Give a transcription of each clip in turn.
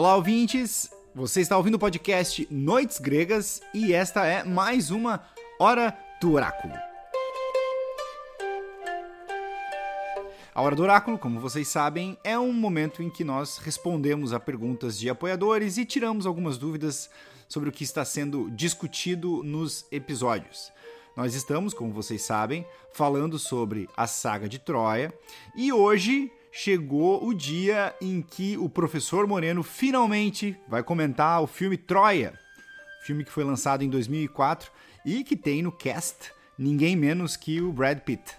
Olá, ouvintes! Você está ouvindo o podcast Noites Gregas e esta é mais uma Hora do Oráculo. A Hora do Oráculo, como vocês sabem, é um momento em que nós respondemos a perguntas de apoiadores e tiramos algumas dúvidas sobre o que está sendo discutido nos episódios. Nós estamos, como vocês sabem, falando sobre a saga de Troia e hoje chegou o dia em que o professor Moreno finalmente vai comentar o filme Troia, filme que foi lançado em 2004 e que tem no cast ninguém menos que o Brad Pitt.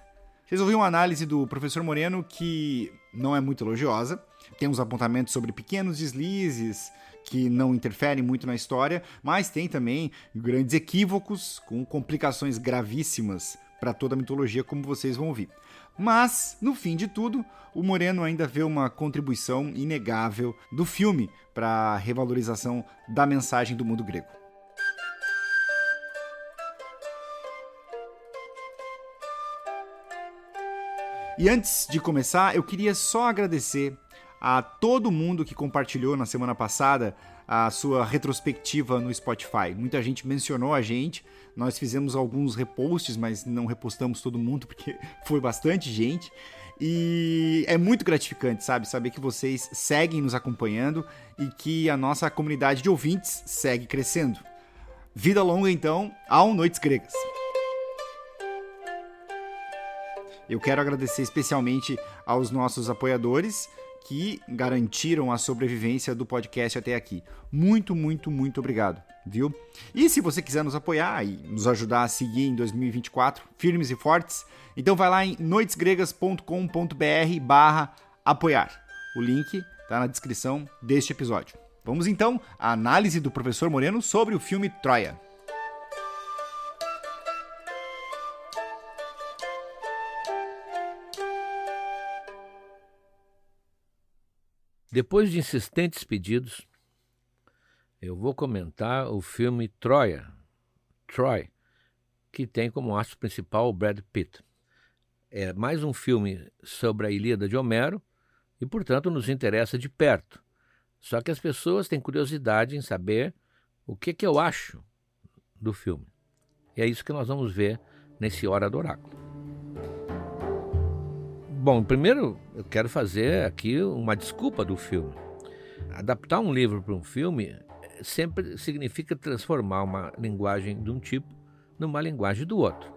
Vocês ouviram uma análise do professor Moreno que não é muito elogiosa, tem uns apontamentos sobre pequenos deslizes que não interferem muito na história, mas tem também grandes equívocos com complicações gravíssimas para toda a mitologia, como vocês vão ouvir. Mas, no fim de tudo, o Moreno ainda vê uma contribuição inegável do filme para a revalorização da mensagem do mundo grego. E antes de começar, eu queria só agradecer a todo mundo que compartilhou na semana passada a sua retrospectiva no Spotify. Muita gente mencionou a gente, nós fizemos alguns reposts, mas não repostamos todo mundo porque foi bastante gente. E é muito gratificante, sabe? Saber que vocês seguem nos acompanhando e que a nossa comunidade de ouvintes segue crescendo. Vida longa, então, ao Noites Gregas. Eu quero agradecer especialmente aos nossos apoiadores que garantiram a sobrevivência do podcast até aqui. Muito, muito, muito obrigado, viu? E se você quiser nos apoiar e nos ajudar a seguir em 2024 firmes e fortes, então vai lá em noitesgregas.com.br barra apoiar. O link está na descrição deste episódio. Vamos então à análise do professor Moreno sobre o filme Troia. Depois de insistentes pedidos, eu vou comentar o filme Troia, Troy, que tem como astro principal o Brad Pitt. É mais um filme sobre a Ilíada de Homero e, portanto, nos interessa de perto. Só que as pessoas têm curiosidade em saber o que, que eu acho do filme. E é isso que nós vamos ver nesse Hora do Oráculo. Bom, primeiro eu quero fazer aqui uma desculpa do filme. Adaptar um livro para um filme sempre significa transformar uma linguagem de um tipo numa linguagem do outro.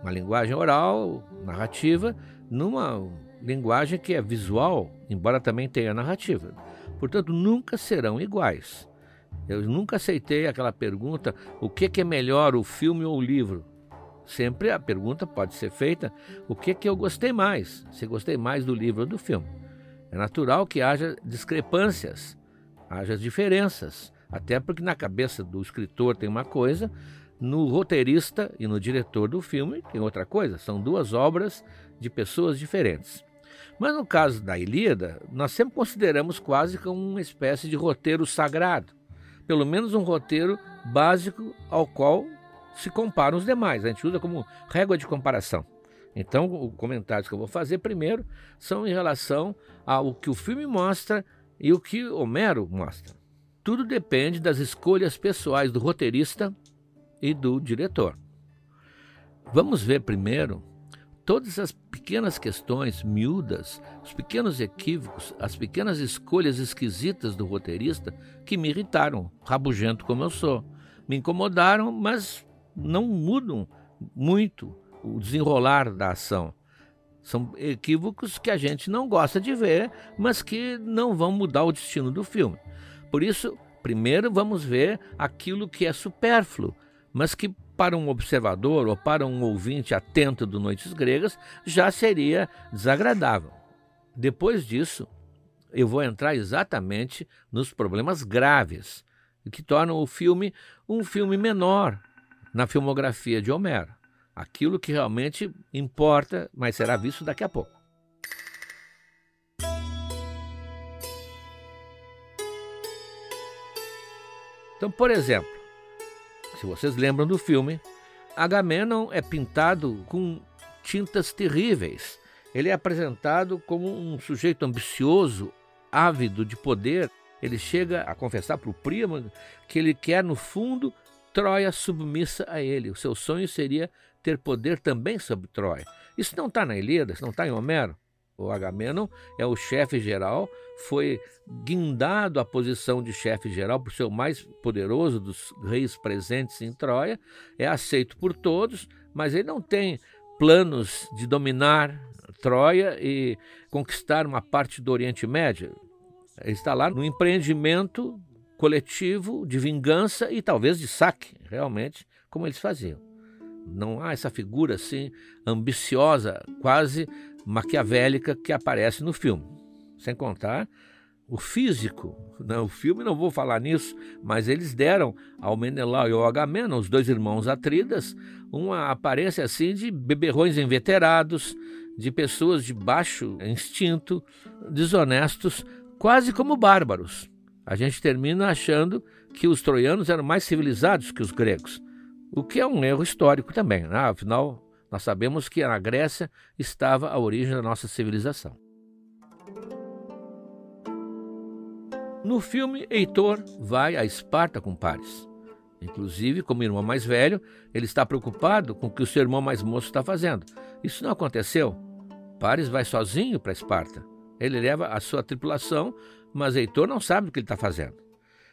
Uma linguagem oral, narrativa, numa linguagem que é visual, embora também tenha narrativa. Portanto, nunca serão iguais. Eu nunca aceitei aquela pergunta: o que é melhor, o filme ou o livro? Sempre a pergunta pode ser feita: o que que eu gostei mais? Se gostei mais do livro ou do filme. É natural que haja discrepâncias, haja diferenças, até porque na cabeça do escritor tem uma coisa, no roteirista e no diretor do filme tem outra coisa. São duas obras de pessoas diferentes. Mas no caso da Ilíada, nós sempre consideramos quase como uma espécie de roteiro sagrado, pelo menos um roteiro básico ao qual se comparam os demais. A gente usa como régua de comparação. Então, os comentários que eu vou fazer primeiro são em relação ao que o filme mostra e o que Homero mostra. Tudo depende das escolhas pessoais do roteirista e do diretor. Vamos ver primeiro todas as pequenas questões miúdas, os pequenos equívocos, as pequenas escolhas esquisitas do roteirista que me irritaram, rabugento como eu sou. Me incomodaram, mas não mudam muito o desenrolar da ação. São equívocos que a gente não gosta de ver, mas que não vão mudar o destino do filme. Por isso, primeiro vamos ver aquilo que é supérfluo, mas que para um observador ou para um ouvinte atento do Noites Gregas já seria desagradável. Depois disso, eu vou entrar exatamente nos problemas graves que tornam o filme um filme menor, na filmografia de Homero. Aquilo que realmente importa, mas será visto daqui a pouco. Então, por exemplo, se vocês lembram do filme, Agamenon é pintado com tintas terríveis. Ele é apresentado como um sujeito ambicioso, ávido de poder. ele chega a confessar para o primo que ele quer, no fundo, Troia submissa a ele. O seu sonho seria ter poder também sobre Troia. Isso não está na Ilíada, isso não está em Homero. O Agamenon é o chefe geral, foi guindado à posição de chefe geral por ser o mais poderoso dos reis presentes em Troia, é aceito por todos, mas ele não tem planos de dominar Troia e conquistar uma parte do Oriente Médio. Ele está lá no empreendimento coletivo de vingança e talvez de saque, realmente, como eles faziam. Não há essa figura assim ambiciosa, quase maquiavélica que aparece no filme. Sem contar o físico. Né? O filme não vou falar nisso, mas eles deram ao Menelau e ao Agamenon, os dois irmãos Atridas, uma aparência assim de beberrões inveterados, de pessoas de baixo instinto, desonestos, quase como bárbaros. A gente termina achando que os troianos eram mais civilizados que os gregos, o que é um erro histórico também. Né? Afinal, nós sabemos que na Grécia estava a origem da nossa civilização. No filme, Heitor vai a Esparta com Paris. Inclusive, como irmão mais velho, ele está preocupado com o que o seu irmão mais moço está fazendo. Isso não aconteceu. Paris vai sozinho para Esparta. Ele leva a sua tripulação, mas Heitor não sabe o que ele está fazendo.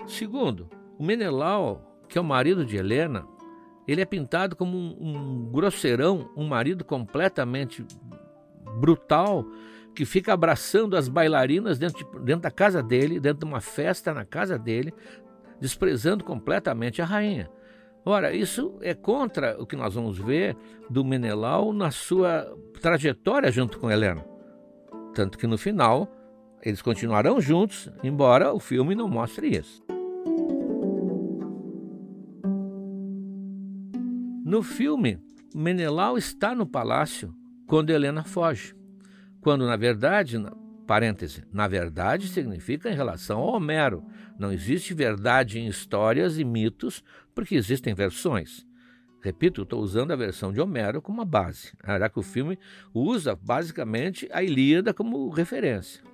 Segundo, o Menelau, que é o marido de Helena, ele é pintado como um, um grosseirão, um marido completamente brutal, que fica abraçando as bailarinas dentro, de, dentro da casa dele, dentro de uma festa na casa dele, desprezando completamente a rainha. Ora, isso é contra o que nós vamos ver do Menelau na sua trajetória junto com Helena. Tanto que no final eles continuarão juntos, embora o filme não mostre isso. No filme, Menelau está no palácio quando Helena foge, quando na verdade, parêntese, na verdade significa em relação ao Homero. Não existe verdade em histórias e mitos, porque existem versões. Repito, estou usando a versão de Homero como uma base, já que o filme usa basicamente a Ilíada como referência.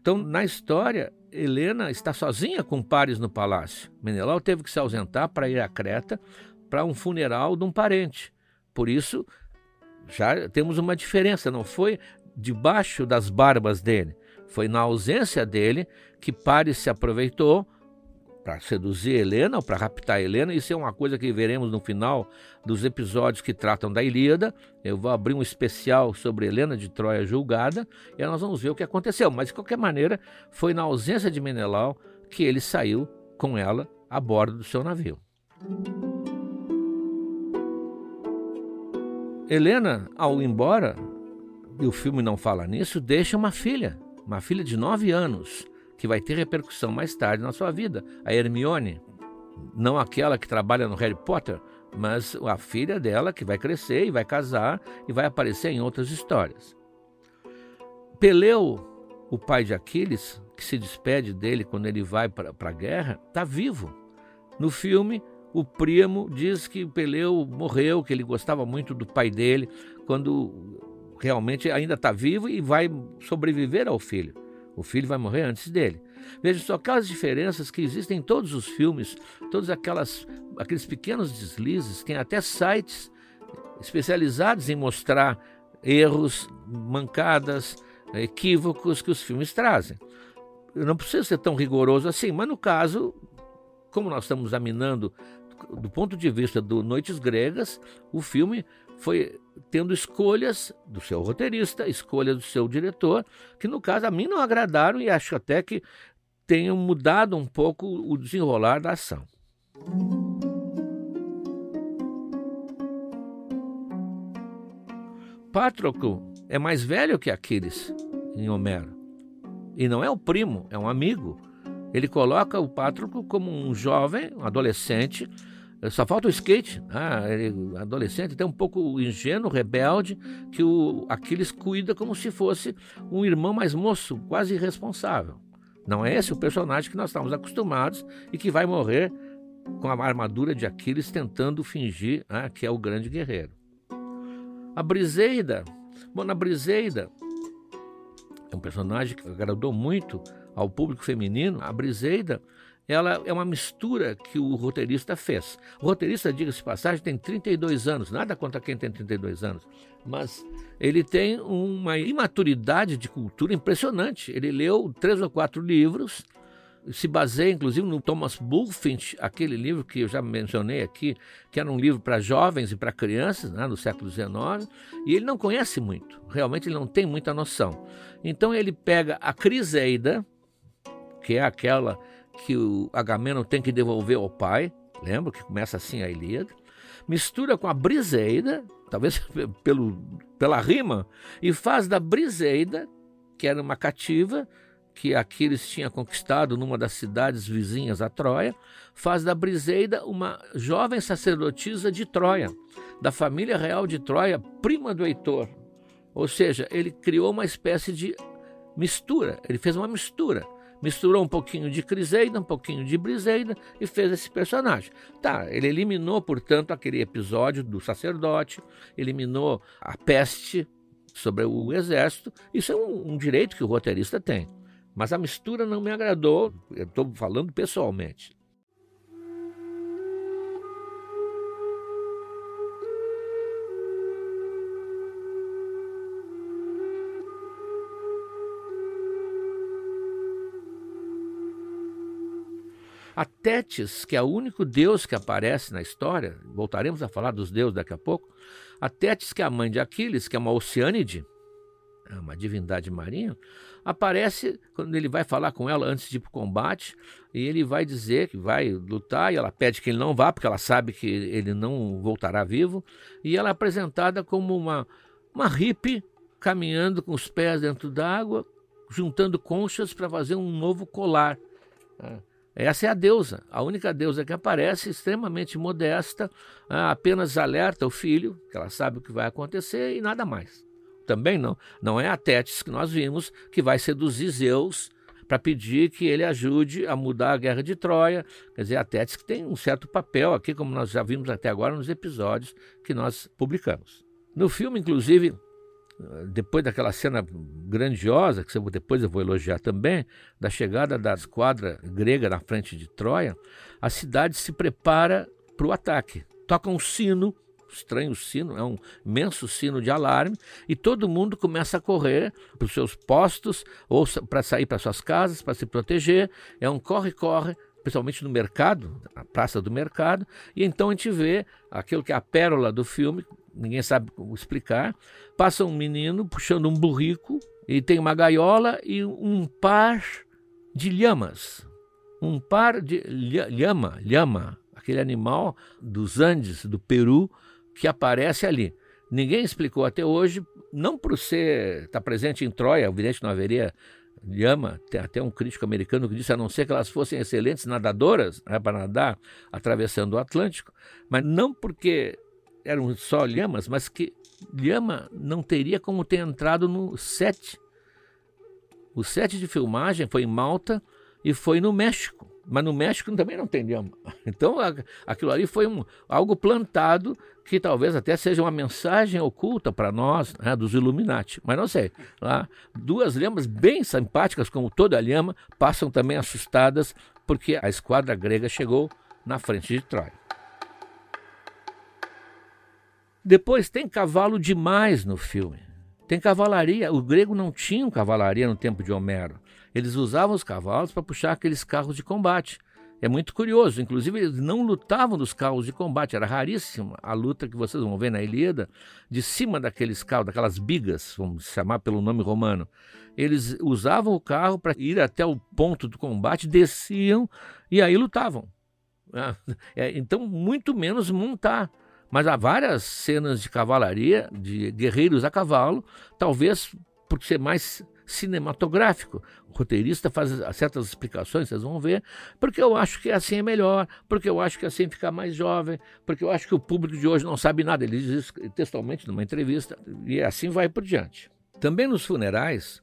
Então, na história, Helena está sozinha com Paris no palácio. Menelau teve que se ausentar para ir a Creta para um funeral de um parente. Por isso, já temos uma diferença. Não foi debaixo das barbas dele, foi na ausência dele que Paris se aproveitou para seduzir Helena ou para raptar Helena. Isso é uma coisa que veremos no final dos episódios que tratam da Ilíada. Eu vou abrir um especial sobre Helena de Troia julgada e nós vamos ver o que aconteceu. Mas de qualquer maneira, foi na ausência de Menelau que ele saiu com ela a bordo do seu navio. Helena, ao ir embora, e o filme não fala nisso, deixa uma filha, uma filha de nove anos, que vai ter repercussão mais tarde na sua vida, a Hermione. Não aquela que trabalha no Harry Potter, mas a filha dela que vai crescer e vai casar e vai aparecer em outras histórias. Peleu, o pai de Aquiles, que se despede dele quando ele vai para a guerra, está vivo. No filme, o primo diz que Peleu morreu, que ele gostava muito do pai dele, quando realmente ainda está vivo e vai sobreviver ao filho. O filho vai morrer antes dele. Veja só aquelas diferenças que existem em todos os filmes, todos aquelas, aqueles pequenos deslizes, tem até sites especializados em mostrar erros, mancadas, equívocos que os filmes trazem. Eu não preciso ser tão rigoroso assim, mas no caso, como nós estamos examinando do ponto de vista do Noites Gregas, o filme foi tendo escolhas do seu roteirista, escolhas do seu diretor, que no caso a mim não agradaram e acho até que tenham mudado um pouco o desenrolar da ação. Patroclo é mais velho que Aquiles em Homero. E não é o primo, é um amigo. Ele coloca o Patroclo como um jovem, um adolescente, só falta o skate. Ah, ele, adolescente, até um pouco ingênuo, rebelde, que o Aquiles cuida como se fosse um irmão mais moço, quase irresponsável. Não é esse o personagem que nós estamos acostumados e que vai morrer com a armadura de Aquiles tentando fingir ah, que é o grande guerreiro. A Briseida, bom, na Briseida, é um personagem que agradou muito ao público feminino. A Briseida, ela é uma mistura que o roteirista fez. O roteirista, diga-se passagem, tem 32 anos, nada contra quem tem 32 anos, mas ele tem uma imaturidade de cultura impressionante. Ele leu três ou quatro livros, se baseia inclusive no Thomas Bulfinch, aquele livro que eu já mencionei aqui, que era um livro para jovens e para crianças, né, no século XIX, e ele não conhece muito, realmente ele não tem muita noção. Então ele pega a Criseida, que é aquela que o Agamemnon tem que devolver ao pai, lembra que começa assim a Ilíada, mistura com a Briseida, talvez pelo, pela rima, e faz da Briseida, que era uma cativa, que Aquiles tinha conquistado numa das cidades vizinhas a Troia, faz da Briseida uma jovem sacerdotisa de Troia, da família real de Troia, prima do Heitor. Ou seja, ele criou uma espécie de mistura, ele fez uma mistura. Misturou um pouquinho de Criseida, um pouquinho de Briseida e fez esse personagem. Tá, ele eliminou, portanto, aquele episódio do sacerdote, eliminou a peste sobre o exército. Isso é um, um direito que o roteirista tem. Mas a mistura não me agradou, eu estou falando pessoalmente. A Tétis, que é o único deus que aparece na história, voltaremos a falar dos deuses daqui a pouco. A Tétis, que é a mãe de Aquiles, que é uma oceânide, é uma divindade marinha, aparece quando ele vai falar com ela antes de ir para o combate e ele vai dizer que vai lutar e ela pede que ele não vá porque ela sabe que ele não voltará vivo e ela é apresentada como uma uma hippie caminhando com os pés dentro d'água juntando conchas para fazer um novo colar é, essa é a deusa, a única deusa que aparece, extremamente modesta, apenas alerta o filho, que ela sabe o que vai acontecer e nada mais também não. Não é a Tétis que nós vimos que vai seduzir Zeus para pedir que ele ajude a mudar a guerra de Troia. Quer dizer, a Tétis que tem um certo papel aqui, como nós já vimos até agora nos episódios que nós publicamos. No filme, inclusive, depois daquela cena grandiosa, que depois eu vou elogiar também, da chegada da esquadra grega na frente de Troia, a cidade se prepara para o ataque. Toca um sino estranho sino, é um imenso sino de alarme, e todo mundo começa a correr para os seus postos ou para sair para suas casas, para se proteger. É um corre-corre, principalmente no mercado, a praça do mercado, e então a gente vê aquilo que é a pérola do filme, ninguém sabe explicar. Passa um menino puxando um burrico, e tem uma gaiola e um par de lhamas. Um par de lhama, lhama, aquele animal dos Andes, do Peru, que aparece ali. Ninguém explicou até hoje, não por ser estar tá presente em Troia, evidente não haveria lhama, tem até um crítico americano que disse a não ser que elas fossem excelentes nadadoras né, para nadar atravessando o Atlântico, mas não porque eram só lhamas, mas que lhama não teria como ter entrado no set. O set de filmagem foi em Malta e foi no México mas no México também não tem lhama. Então aquilo ali foi um, algo plantado que talvez até seja uma mensagem oculta para nós, né, dos Illuminati. Mas não sei. Lá, duas lhamas bem simpáticas, como toda lhama, passam também assustadas porque a esquadra grega chegou na frente de Troia. Depois tem cavalo demais no filme. Tem cavalaria. O grego não tinha cavalaria no tempo de Homero. Eles usavam os cavalos para puxar aqueles carros de combate. É muito curioso, inclusive eles não lutavam nos carros de combate, era raríssima a luta que vocês vão ver na Ilíada, de cima daqueles carros, daquelas bigas, vamos chamar pelo nome romano. Eles usavam o carro para ir até o ponto do combate, desciam e aí lutavam. É, então, muito menos montar. Mas há várias cenas de cavalaria, de guerreiros a cavalo, talvez por ser mais cinematográfico. O roteirista faz certas explicações, vocês vão ver, porque eu acho que assim é melhor, porque eu acho que assim fica mais jovem, porque eu acho que o público de hoje não sabe nada. Ele diz isso textualmente numa entrevista, e assim vai por diante. Também nos funerais,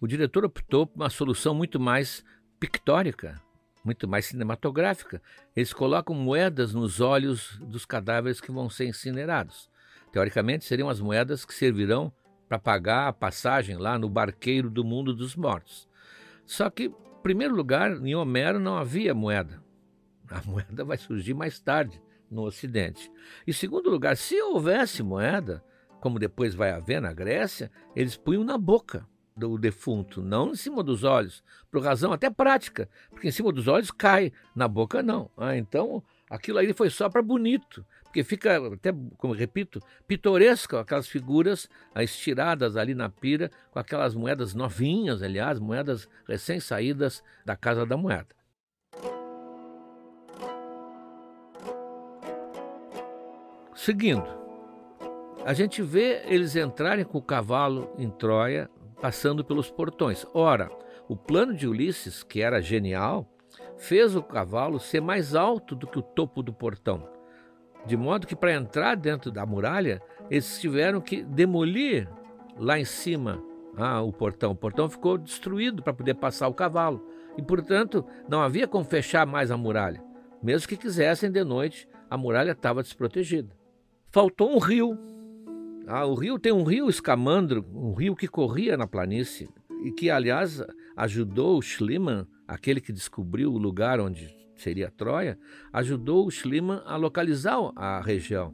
o diretor optou por uma solução muito mais pictórica, muito mais cinematográfica. Eles colocam moedas nos olhos dos cadáveres que vão ser incinerados. Teoricamente, seriam as moedas que servirão para pagar a passagem lá no barqueiro do mundo dos mortos. Só que, em primeiro lugar, em Homero não havia moeda. A moeda vai surgir mais tarde no Ocidente. E, em segundo lugar, se houvesse moeda, como depois vai haver na Grécia, eles punham na boca do defunto, não em cima dos olhos, por razão até prática, porque em cima dos olhos cai, na boca não. Ah, então, aquilo aí foi só para bonito porque fica, até como repito, pitoresco aquelas figuras estiradas ali na pira, com aquelas moedas novinhas, aliás, moedas recém-saídas da Casa da Moeda. Seguindo, a gente vê eles entrarem com o cavalo em Troia, passando pelos portões. Ora, o plano de Ulisses, que era genial, fez o cavalo ser mais alto do que o topo do portão. De modo que para entrar dentro da muralha, eles tiveram que demolir lá em cima ah, o portão. O portão ficou destruído para poder passar o cavalo. E, portanto, não havia como fechar mais a muralha. Mesmo que quisessem de noite, a muralha estava desprotegida. Faltou um rio. Ah, o rio tem um rio escamandro, um rio que corria na planície e que, aliás, ajudou Schliemann, aquele que descobriu o lugar onde seria Troia, ajudou Schliemann a localizar a região.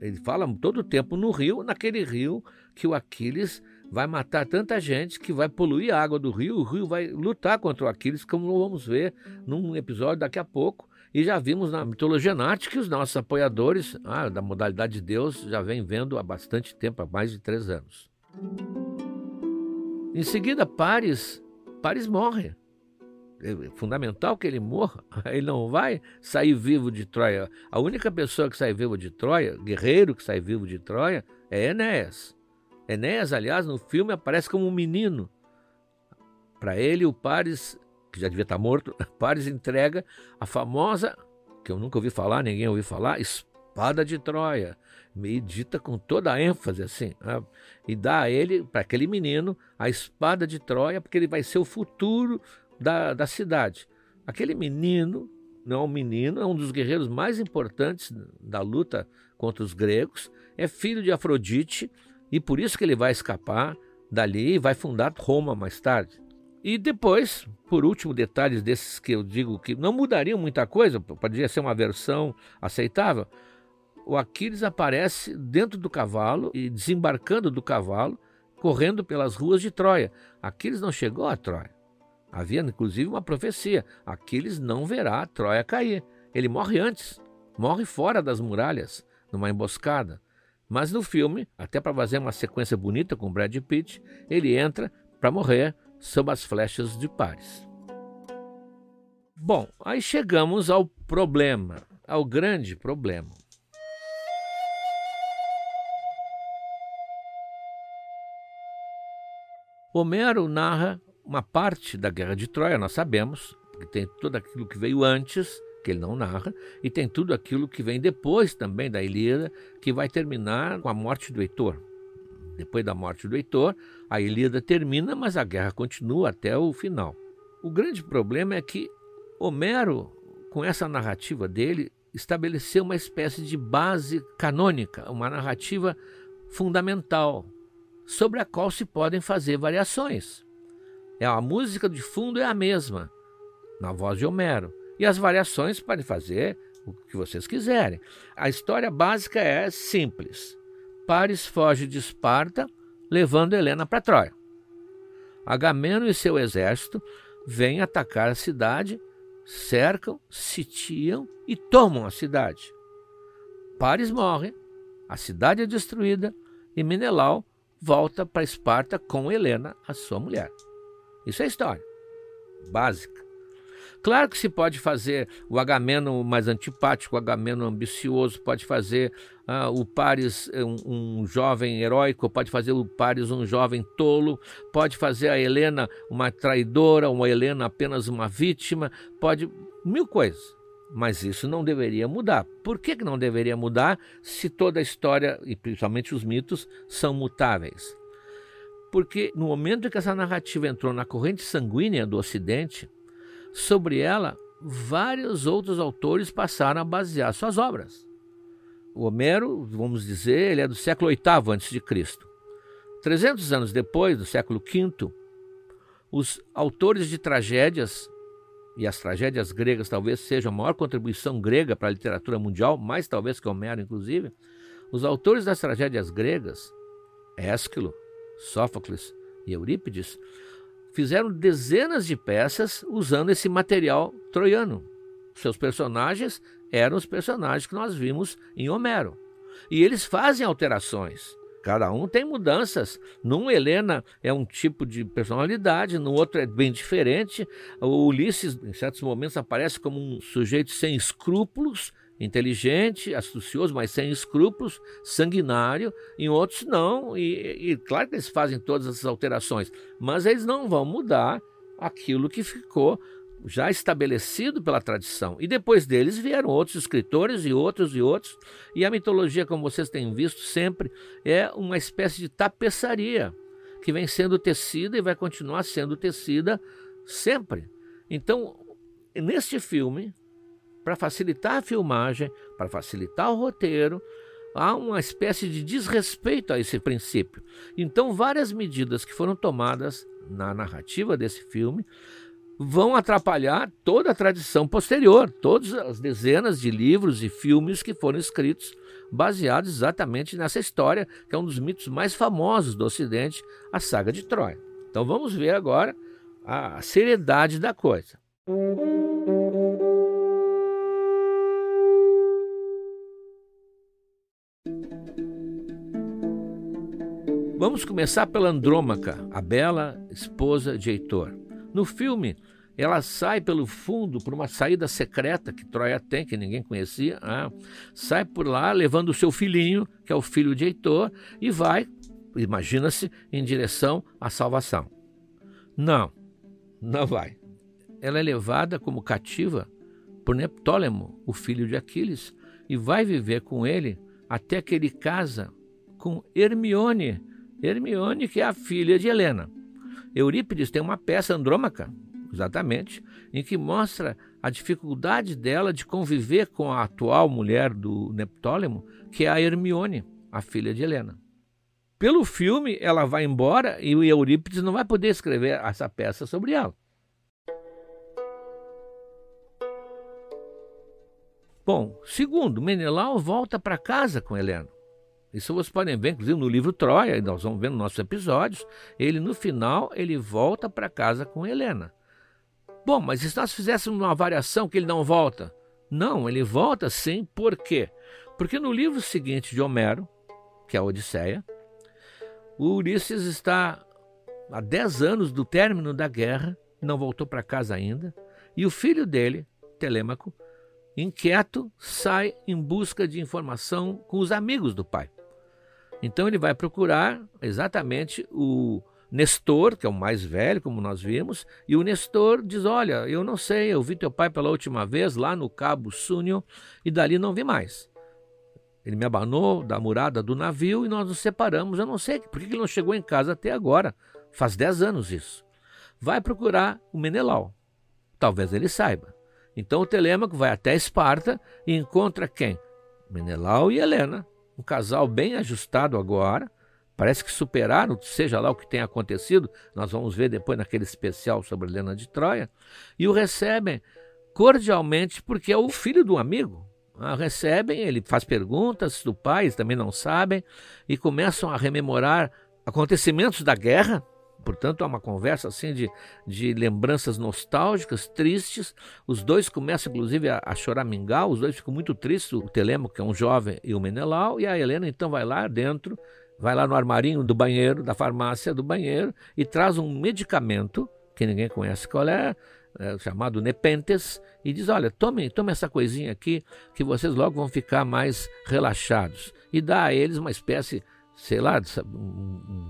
Ele fala todo o tempo no rio, naquele rio que o Aquiles vai matar tanta gente que vai poluir a água do rio, o rio vai lutar contra o Aquiles, como vamos ver num episódio daqui a pouco. E já vimos na mitologia nártica que os nossos apoiadores ah, da modalidade de Deus já vem vendo há bastante tempo, há mais de três anos. Em seguida, Paris, Paris morre. É fundamental que ele morra. Ele não vai sair vivo de Troia. A única pessoa que sai vivo de Troia, guerreiro que sai vivo de Troia, é Enéas. Enéas, aliás, no filme aparece como um menino. Para ele, o Paris, que já devia estar morto, Paris entrega a famosa, que eu nunca ouvi falar, ninguém ouviu falar, espada de Troia. meio dita com toda a ênfase, assim. Né? E dá a ele, para aquele menino, a espada de Troia, porque ele vai ser o futuro da, da cidade. Aquele menino, não é um menino, é um dos guerreiros mais importantes da luta contra os gregos, é filho de Afrodite e por isso que ele vai escapar dali e vai fundar Roma mais tarde. E depois, por último, detalhes desses que eu digo que não mudariam muita coisa, poderia ser uma versão aceitável. O Aquiles aparece dentro do cavalo e desembarcando do cavalo, correndo pelas ruas de Troia. Aquiles não chegou a Troia. Havia inclusive uma profecia: Aquiles não verá Troia cair. Ele morre antes, morre fora das muralhas, numa emboscada. Mas no filme, até para fazer uma sequência bonita com Brad Pitt, ele entra para morrer sob as flechas de Paris. Bom, aí chegamos ao problema, ao grande problema. Homero narra uma parte da Guerra de Troia, nós sabemos, que tem tudo aquilo que veio antes, que ele não narra, e tem tudo aquilo que vem depois também da Ilíada, que vai terminar com a morte do Heitor. Depois da morte do Heitor, a Ilíada termina, mas a guerra continua até o final. O grande problema é que Homero, com essa narrativa dele, estabeleceu uma espécie de base canônica, uma narrativa fundamental, sobre a qual se podem fazer variações. É a música de fundo é a mesma, na voz de Homero. E as variações podem fazer o que vocês quiserem. A história básica é simples. Paris foge de Esparta, levando Helena para Troia. Agamemnon e seu exército vêm atacar a cidade, cercam, sitiam e tomam a cidade. Paris morre, a cidade é destruída e Menelau volta para Esparta com Helena, a sua mulher. Isso é história básica. Claro que se pode fazer o Agamemnon mais antipático, o Agamemnon ambicioso, pode fazer uh, o Paris um, um, jovem heróico, pode fazer o Paris um jovem tolo, pode fazer a Helena uma traidora, uma Helena apenas uma vítima, pode mil coisas. Mas isso não deveria mudar. Por que não deveria mudar se toda a história, e principalmente os mitos, são mutáveis? porque no momento em que essa narrativa entrou na corrente sanguínea do Ocidente, sobre ela vários outros autores passaram a basear suas obras. O Homero, vamos dizer, ele é do século VIII a.C. 300 anos depois, do século V, os autores de tragédias, e as tragédias gregas talvez sejam a maior contribuição grega para a literatura mundial, mais talvez que Homero, inclusive, os autores das tragédias gregas, Ésquilo, Sófocles e Eurípides, fizeram dezenas de peças usando esse material troiano. Seus personagens eram os personagens que nós vimos em Homero. E eles fazem alterações. Cada um tem mudanças. Num, Helena é um tipo de personalidade, no outro é bem diferente. O Ulisses, em certos momentos, aparece como um sujeito sem escrúpulos, inteligente, astucioso, mas sem escrúpulos, sanguinário, em outros não. E, e claro que eles fazem todas essas alterações, mas eles não vão mudar aquilo que ficou já estabelecido pela tradição. E depois deles vieram outros escritores e outros e outros. E a mitologia, como vocês têm visto sempre, é uma espécie de tapeçaria que vem sendo tecida e vai continuar sendo tecida sempre. Então, neste filme, para facilitar a filmagem, para facilitar o roteiro, há uma espécie de desrespeito a esse princípio. Então, várias medidas que foram tomadas na narrativa desse filme vão atrapalhar toda a tradição posterior, todas as dezenas de livros e filmes que foram escritos baseados exatamente nessa história, que é um dos mitos mais famosos do Ocidente, a saga de Troia. Então vamos ver agora a seriedade da coisa. Vamos começar pela Andrômaca, a bela esposa de Heitor. No filme, ela sai pelo fundo por uma saída secreta que Troia tem, que ninguém conhecia. Né? Sai por lá levando o seu filhinho, que é o filho de Heitor, e vai, imagina-se, em direção à salvação. Não, não vai. Ela é levada como cativa por Neptólemo, o filho de Aquiles, e vai viver com ele até que ele casa com Hermione, Hermione que é a filha de Helena. Eurípides tem uma peça Andrômaca, exatamente, em que mostra a dificuldade dela de conviver com a atual mulher do Neptólemo, que é a Hermione, a filha de Helena. Pelo filme, ela vai embora e o Eurípides não vai poder escrever essa peça sobre ela. Bom, segundo, Menelau volta para casa com Helena. Isso vocês podem ver, inclusive no livro Troia, nós vamos ver nos nossos episódios, ele no final ele volta para casa com Helena. Bom, mas se nós fizéssemos uma variação que ele não volta? Não, ele volta sim, por quê? Porque no livro seguinte de Homero, que é a Odisseia, o Ulisses está há 10 anos do término da guerra, não voltou para casa ainda, e o filho dele, Telêmaco, inquieto, sai em busca de informação com os amigos do pai. Então ele vai procurar exatamente o Nestor, que é o mais velho, como nós vimos, e o Nestor diz: Olha, eu não sei, eu vi teu pai pela última vez lá no Cabo Súnio e dali não vi mais. Ele me abanou da murada do navio e nós nos separamos. Eu não sei por que ele não chegou em casa até agora. Faz dez anos isso. Vai procurar o Menelau. Talvez ele saiba. Então o Telêmaco vai até Esparta e encontra quem? Menelau e Helena, um casal bem ajustado agora. Parece que superaram, seja lá o que tenha acontecido, nós vamos ver depois naquele especial sobre Helena de Troia, e o recebem cordialmente porque é o filho do amigo. Ah, recebem, ele faz perguntas do pai, eles também não sabem, e começam a rememorar acontecimentos da guerra, Portanto, há uma conversa assim de, de lembranças nostálgicas, tristes. Os dois começam, inclusive, a, a choramingar, os dois ficam muito tristes, o Telemo, que é um jovem, e o Menelau, e a Helena então vai lá dentro, vai lá no armarinho do banheiro, da farmácia do banheiro, e traz um medicamento, que ninguém conhece qual é, é chamado Nepentes, e diz, olha, tome, tome essa coisinha aqui, que vocês logo vão ficar mais relaxados. E dá a eles uma espécie sei lá,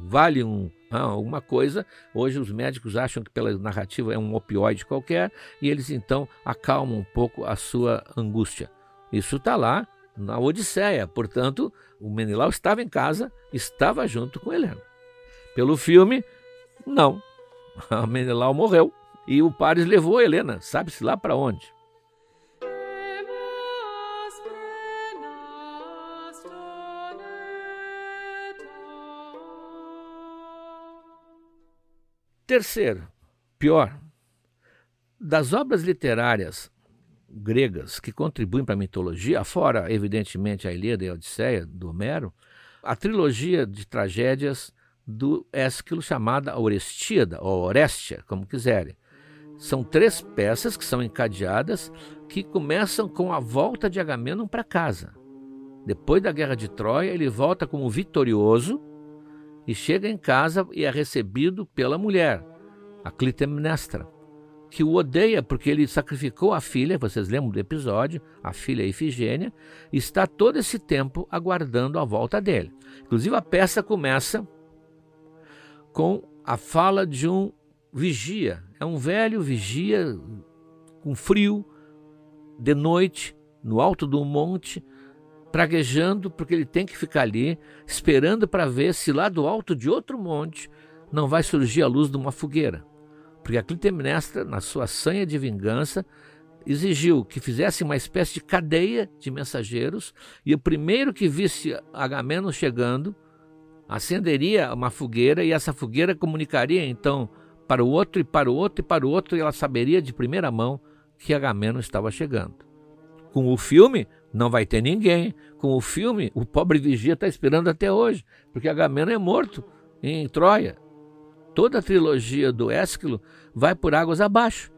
vale um, ah, alguma coisa. Hoje os médicos acham que pela narrativa é um opioide qualquer e eles então acalmam um pouco a sua angústia. Isso está lá na Odisseia. Portanto, o Menelau estava em casa, estava junto com Helena. Pelo filme, não. A Menelau morreu e o Paris levou Helena, sabe-se lá para onde. Terceiro, pior, das obras literárias gregas que contribuem para a mitologia, fora, evidentemente, a Ilíada e a Odisseia, do Homero, a trilogia de tragédias do Ésquilo chamada Orestíada, ou Orestia, como quiserem. São três peças que são encadeadas que começam com a volta de Agamenon para casa. Depois da guerra de Troia, ele volta como vitorioso e chega em casa e é recebido pela mulher, a Clitemnestra que o odeia porque ele sacrificou a filha, vocês lembram do episódio, a filha Ifigênia, e está todo esse tempo aguardando a volta dele. Inclusive a peça começa com a fala de um vigia. É um velho vigia com frio, de noite, no alto do monte, praguejando porque ele tem que ficar ali, esperando para ver se lá do alto de outro monte não vai surgir a luz de uma fogueira porque a Clitemnestra, na sua sanha de vingança, exigiu que fizesse uma espécie de cadeia de mensageiros e o primeiro que visse Agamenon chegando acenderia uma fogueira e essa fogueira comunicaria então para o outro e para o outro e para o outro e ela saberia de primeira mão que Agamenon estava chegando. Com o filme não vai ter ninguém. Com o filme o pobre vigia está esperando até hoje, porque Agamenon é morto em Troia toda a trilogia do Ésquilo vai por águas abaixo.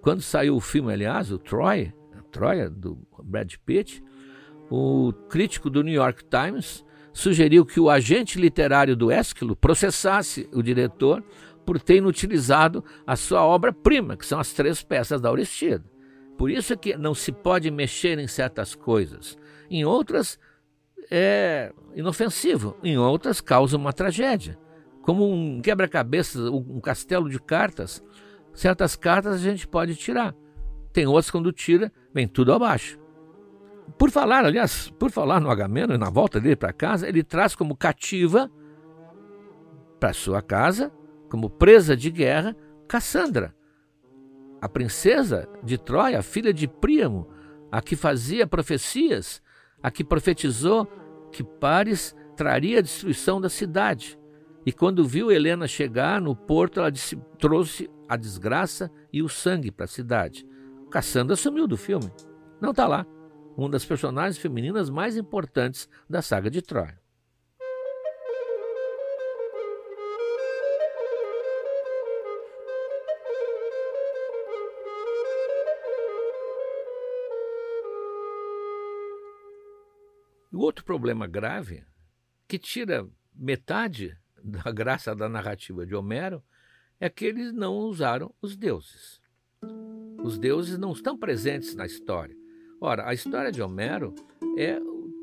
Quando saiu o filme, aliás, o Troy, Troia, do Brad Pitt, o crítico do New York Times sugeriu que o agente literário do Ésquilo processasse o diretor por ter inutilizado a sua obra-prima, que são as três peças da Orestida. Por isso que não se pode mexer em certas coisas. Em outras é inofensivo, em outras causa uma tragédia como um quebra-cabeça, um castelo de cartas. Certas cartas a gente pode tirar. Tem outras quando tira, vem tudo abaixo. Por falar, aliás, por falar no Agamemnon, na volta dele para casa, ele traz como cativa para sua casa, como presa de guerra, Cassandra, a princesa de Troia, filha de Príamo, a que fazia profecias, a que profetizou que Paris traria a destruição da cidade. E quando viu Helena chegar no porto, ela disse, trouxe a desgraça e o sangue para a cidade. Cassandra sumiu do filme. Não está lá. Uma das personagens femininas mais importantes da saga de Troia. O outro problema grave, que tira metade da graça da narrativa de Homero é que eles não usaram os deuses. Os deuses não estão presentes na história. Ora, a história de Homero é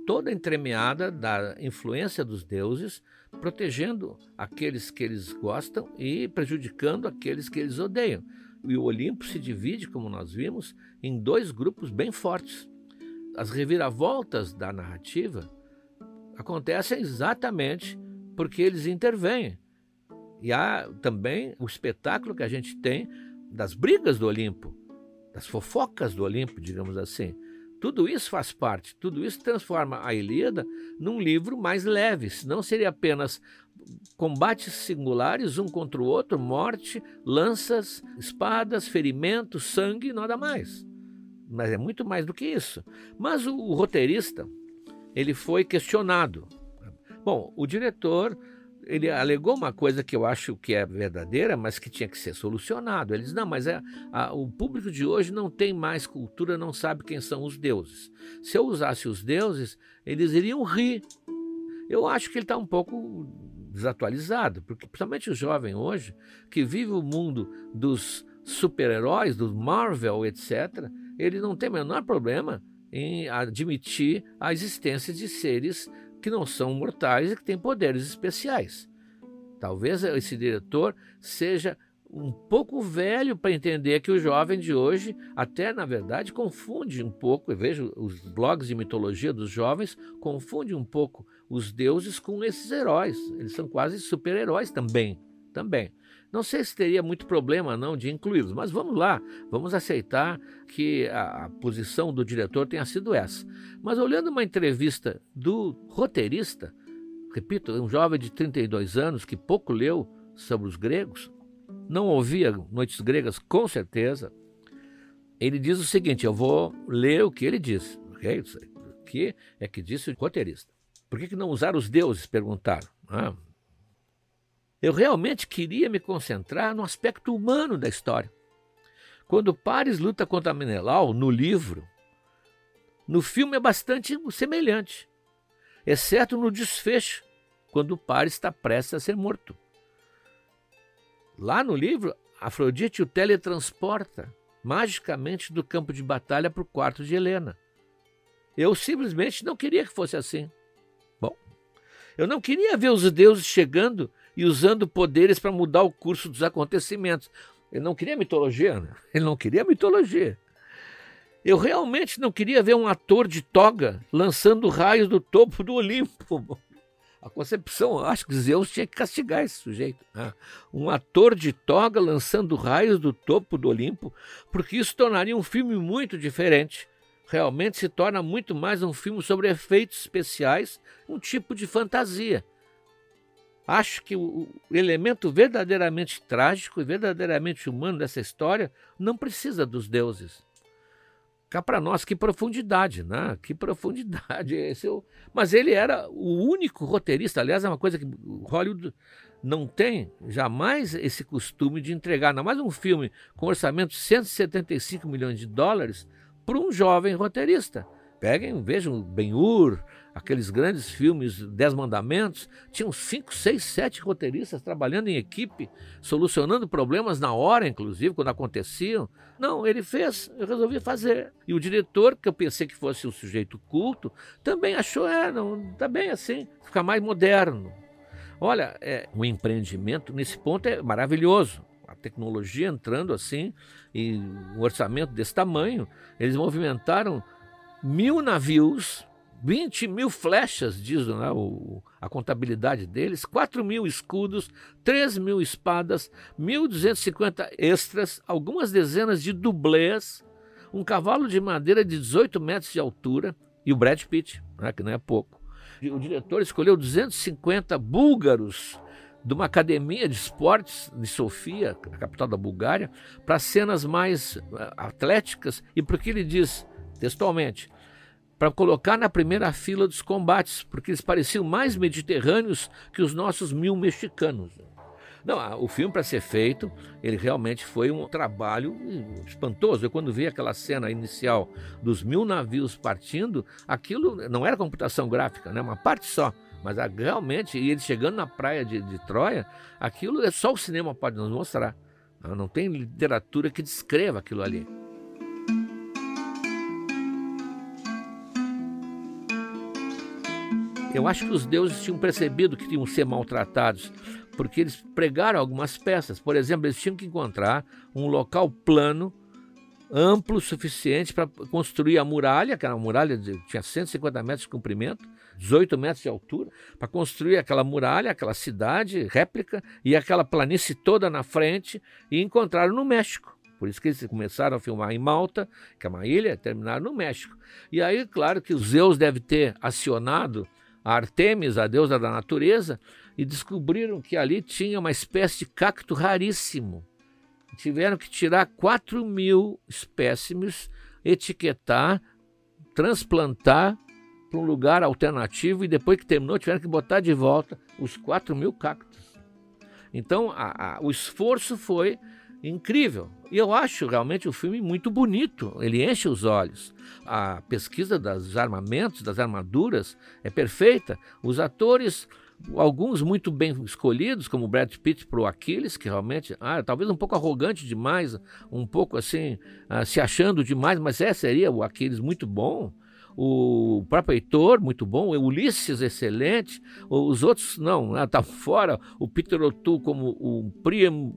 toda entremeada da influência dos deuses, protegendo aqueles que eles gostam e prejudicando aqueles que eles odeiam. E o Olimpo se divide, como nós vimos, em dois grupos bem fortes. As reviravoltas da narrativa acontecem exatamente porque eles intervêm. E há também o espetáculo que a gente tem das brigas do Olimpo, das fofocas do Olimpo, digamos assim. Tudo isso faz parte, tudo isso transforma a Ilíada num livro mais leve, senão seria apenas combates singulares um contra o outro, morte, lanças, espadas, ferimentos, sangue, nada mais. Mas é muito mais do que isso. Mas o, o roteirista, ele foi questionado Bom, o diretor ele alegou uma coisa que eu acho que é verdadeira, mas que tinha que ser solucionado. Ele diz: não, mas é, a, o público de hoje não tem mais cultura, não sabe quem são os deuses. Se eu usasse os deuses, eles iriam rir. Eu acho que ele está um pouco desatualizado, porque principalmente o jovem hoje, que vive o mundo dos super-heróis, do Marvel, etc., ele não tem o menor problema em admitir a existência de seres que não são mortais e que têm poderes especiais. Talvez esse diretor seja um pouco velho para entender que o jovem de hoje, até na verdade, confunde um pouco. Eu vejo os blogs de mitologia dos jovens, confunde um pouco os deuses com esses heróis. Eles são quase super-heróis também. Também. Não sei se teria muito problema não de incluí-los, mas vamos lá, vamos aceitar que a, posição do diretor tenha sido essa. Mas olhando uma entrevista do roteirista, repito, um jovem de 32 anos que pouco leu sobre os gregos, não ouvia Noites Gregas, com certeza. Ele diz o seguinte: eu vou ler o que ele diz. Okay? O que é que disse o roteirista? Por que, que não usar os deuses? perguntaram. Ah. Eu realmente queria me concentrar no aspecto humano da história. Quando Paris luta contra Menelau no livro, no filme é bastante semelhante, exceto no desfecho, quando Paris está prestes a ser morto. Lá no livro, Afrodite o teletransporta magicamente do campo de batalha para o quarto de Helena. Eu simplesmente não queria que fosse assim. Bom, eu não queria ver os deuses chegando e usando poderes para mudar o curso dos acontecimentos. Ele não queria mitologia, né? ele não queria mitologia. Eu realmente não queria ver um ator de toga lançando raios do topo do Olimpo. A concepção, acho que Zeus tinha que castigar esse sujeito. Né? Um ator de toga lançando raios do topo do Olimpo, porque isso tornaria um filme muito diferente. Realmente se torna muito mais um filme sobre efeitos especiais, um tipo de fantasia. Acho que o elemento verdadeiramente trágico e verdadeiramente humano dessa história não precisa dos deuses. Cá para nós, que profundidade, né? Que profundidade. Esse eu... É Mas ele era o único roteirista, aliás, é uma coisa que Hollywood não tem jamais esse costume de entregar, ainda mais um filme com orçamento de 175 milhões de dólares para um jovem roteirista. Peguem, vejam Ben-Hur, aqueles grandes filmes Dez Mandamentos, tinham cinco, seis, sete roteiristas trabalhando em equipe, solucionando problemas na hora, inclusive, quando aconteciam. Não, ele fez, eu resolvi fazer. E o diretor, que eu pensei que fosse um sujeito culto, também achou, é, não, tá bem assim, fica mais moderno. Olha, é, o empreendimento nesse ponto é maravilhoso. A tecnologia entrando assim, e um orçamento desse tamanho, eles movimentaram mil navios 20 mil flechas, diz né, o, a contabilidade deles, 4 mil escudos, 3 mil espadas, 1.250 extras, algumas dezenas de dublês, um cavalo de madeira de 18 metros de altura e o Brad Pitt, né, que não é pouco. O diretor escolheu 250 búlgaros de uma academia de esportes de Sofia, a capital da Bulgária, para cenas mais uh, atléticas e porque ele diz textualmente para colocar na primeira fila dos combates, porque eles pareciam mais mediterrâneos que os nossos mil mexicanos. Não, o filme para ser feito, ele realmente foi um trabalho espantoso. Eu quando vi aquela cena inicial dos mil navios partindo, aquilo não era computação gráfica, né? Uma parte só. Mas realmente, e ele chegando na praia de, de Troia, aquilo é só o cinema pode nos mostrar. Não tem literatura que descreva aquilo ali. Eu acho que os deuses tinham percebido que tinham que ser maltratados, porque eles pregaram algumas peças. Por exemplo, eles tinham que encontrar um local plano, amplo o suficiente para construir a muralha, que era uma muralha de, tinha 150 metros de comprimento, 18 metros de altura, para construir aquela muralha, aquela cidade réplica e aquela planície toda na frente, e encontraram no México. Por isso que eles começaram a filmar em Malta, que é uma ilha, terminaram no México. E aí, claro que os Zeus deve ter acionado a Artemis, a deusa da natureza, e descobriram que ali tinha uma espécie de cacto raríssimo. Tiveram que tirar 4 mil espécimes, etiquetar, transplantar para um lugar alternativo e depois que terminou tiveram que botar de volta os 4 mil cactos. Então a, a, o esforço foi incrível. E eu acho realmente o filme muito bonito, ele enche os olhos. A pesquisa dos armamentos, das armaduras, é perfeita. Os atores, alguns muito bem escolhidos, como Brad Pitt para o Aquiles, que realmente, ah, talvez um pouco arrogante demais, um pouco assim, ah, se achando demais, mas é, seria o Aquiles muito bom o próprio Heitor, muito bom, o Ulisses, excelente, os outros não, está fora, o Peter O'Toole como o Priam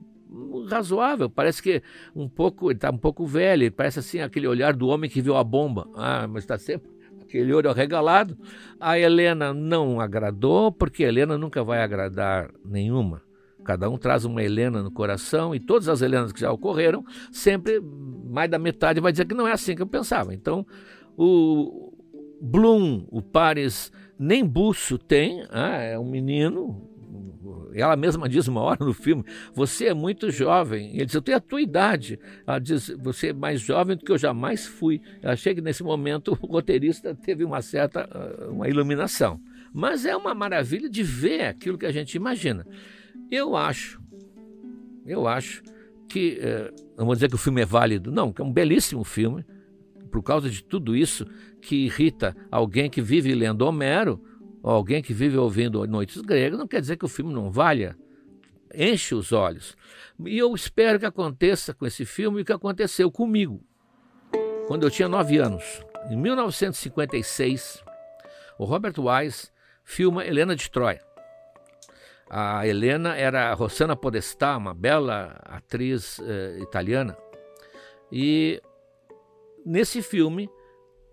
razoável. Parece que um pouco, ele está um pouco velho. Parece assim aquele olhar do homem que viu a bomba. Ah, mas está sempre aquele olho arregalado. A Helena não agradou, porque a Helena nunca vai agradar nenhuma. Cada um traz uma Helena no coração e todas as Helenas que já ocorreram, sempre mais da metade vai dizer que não é assim que eu pensava. Então, o Bloom, o Paris, nem buço tem, ah, é um menino ela mesma diz uma hora no filme, você é muito jovem. Ele diz, eu tenho a tua idade. Ela diz, você é mais jovem do que eu jamais fui. Achei que nesse momento o roteirista teve uma certa ah, uma iluminação. Mas é uma maravilha de ver aquilo que a gente imagina. Eu acho, eu acho que, eh, não vou dizer que o filme é válido, não, que é um belíssimo filme, por causa de tudo isso que irrita alguém que vive lendo Homero, alguém que vive ouvindo noites gregas, não quer dizer que o filme não valha. Enche os olhos. E eu espero que aconteça com esse filme o que aconteceu comigo, quando eu tinha nove anos. Em 1956, o Robert Wise filma Helena de Troia. A Helena era Rossana Podestá, uma bela atriz eh, italiana. E nesse filme,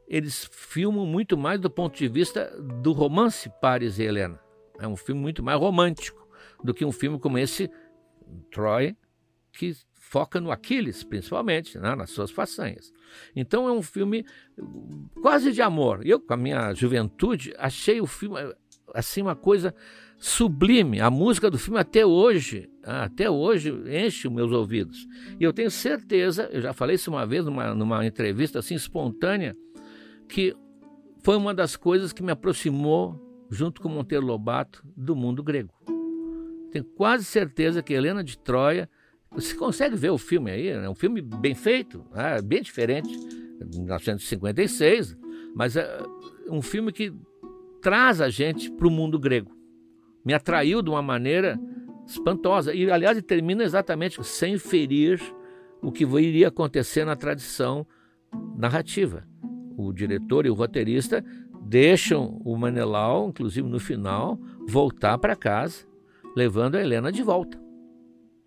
eles filmam muito mais do ponto de vista do romance Paris e Helena. É um filme muito mais romântico do que um filme como esse, Troy, que foca no Aquiles, principalmente, né, nas suas façanhas. Então é um filme quase de amor. Eu, com a minha juventude, achei o filme assim uma coisa sublime. A música do filme até hoje, até hoje enche os meus ouvidos. E eu tenho certeza, eu já falei isso uma vez numa, numa entrevista assim espontânea, que foi uma das coisas que me aproximou, junto com Monteiro Lobato, do mundo grego. Tenho quase certeza que Helena de Troia, você consegue ver o filme aí, é um filme bem feito, é bem diferente, 1956, mas é um filme que traz a gente para o mundo grego. Me atraiu de uma maneira espantosa. E, aliás, termina exatamente sem ferir o que iria acontecer na tradição narrativa. O diretor e o roteirista deixam o Manelau, inclusive no final, voltar para casa, levando a Helena de volta.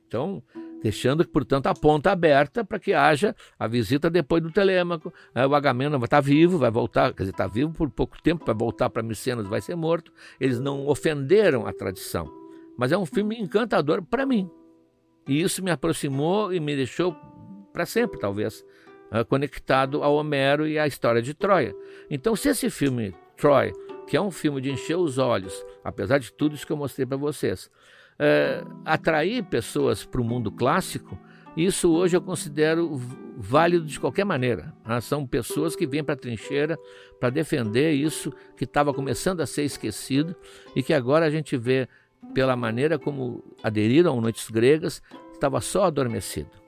Então, deixando, portanto, a ponta aberta para que haja a visita depois do Telêmaco. O Agamemnon vai estar vivo, vai voltar, quer dizer, está vivo por pouco tempo, vai voltar para Micenas, vai ser morto. Eles não ofenderam a tradição, mas é um filme encantador para mim. E isso me aproximou e me deixou para sempre, talvez, conectado ao Homero e à história de Troia. Então, se esse filme, Troy, que é um filme de encher os olhos, apesar de tudo isso que eu mostrei para vocês, é, atrair pessoas para o mundo clássico, isso hoje eu considero válido de qualquer maneira. Né? São pessoas que vêm para a trincheira para defender isso que estava começando a ser esquecido e que agora a gente vê pela maneira como aderiram a Noites Gregas, estava só adormecido.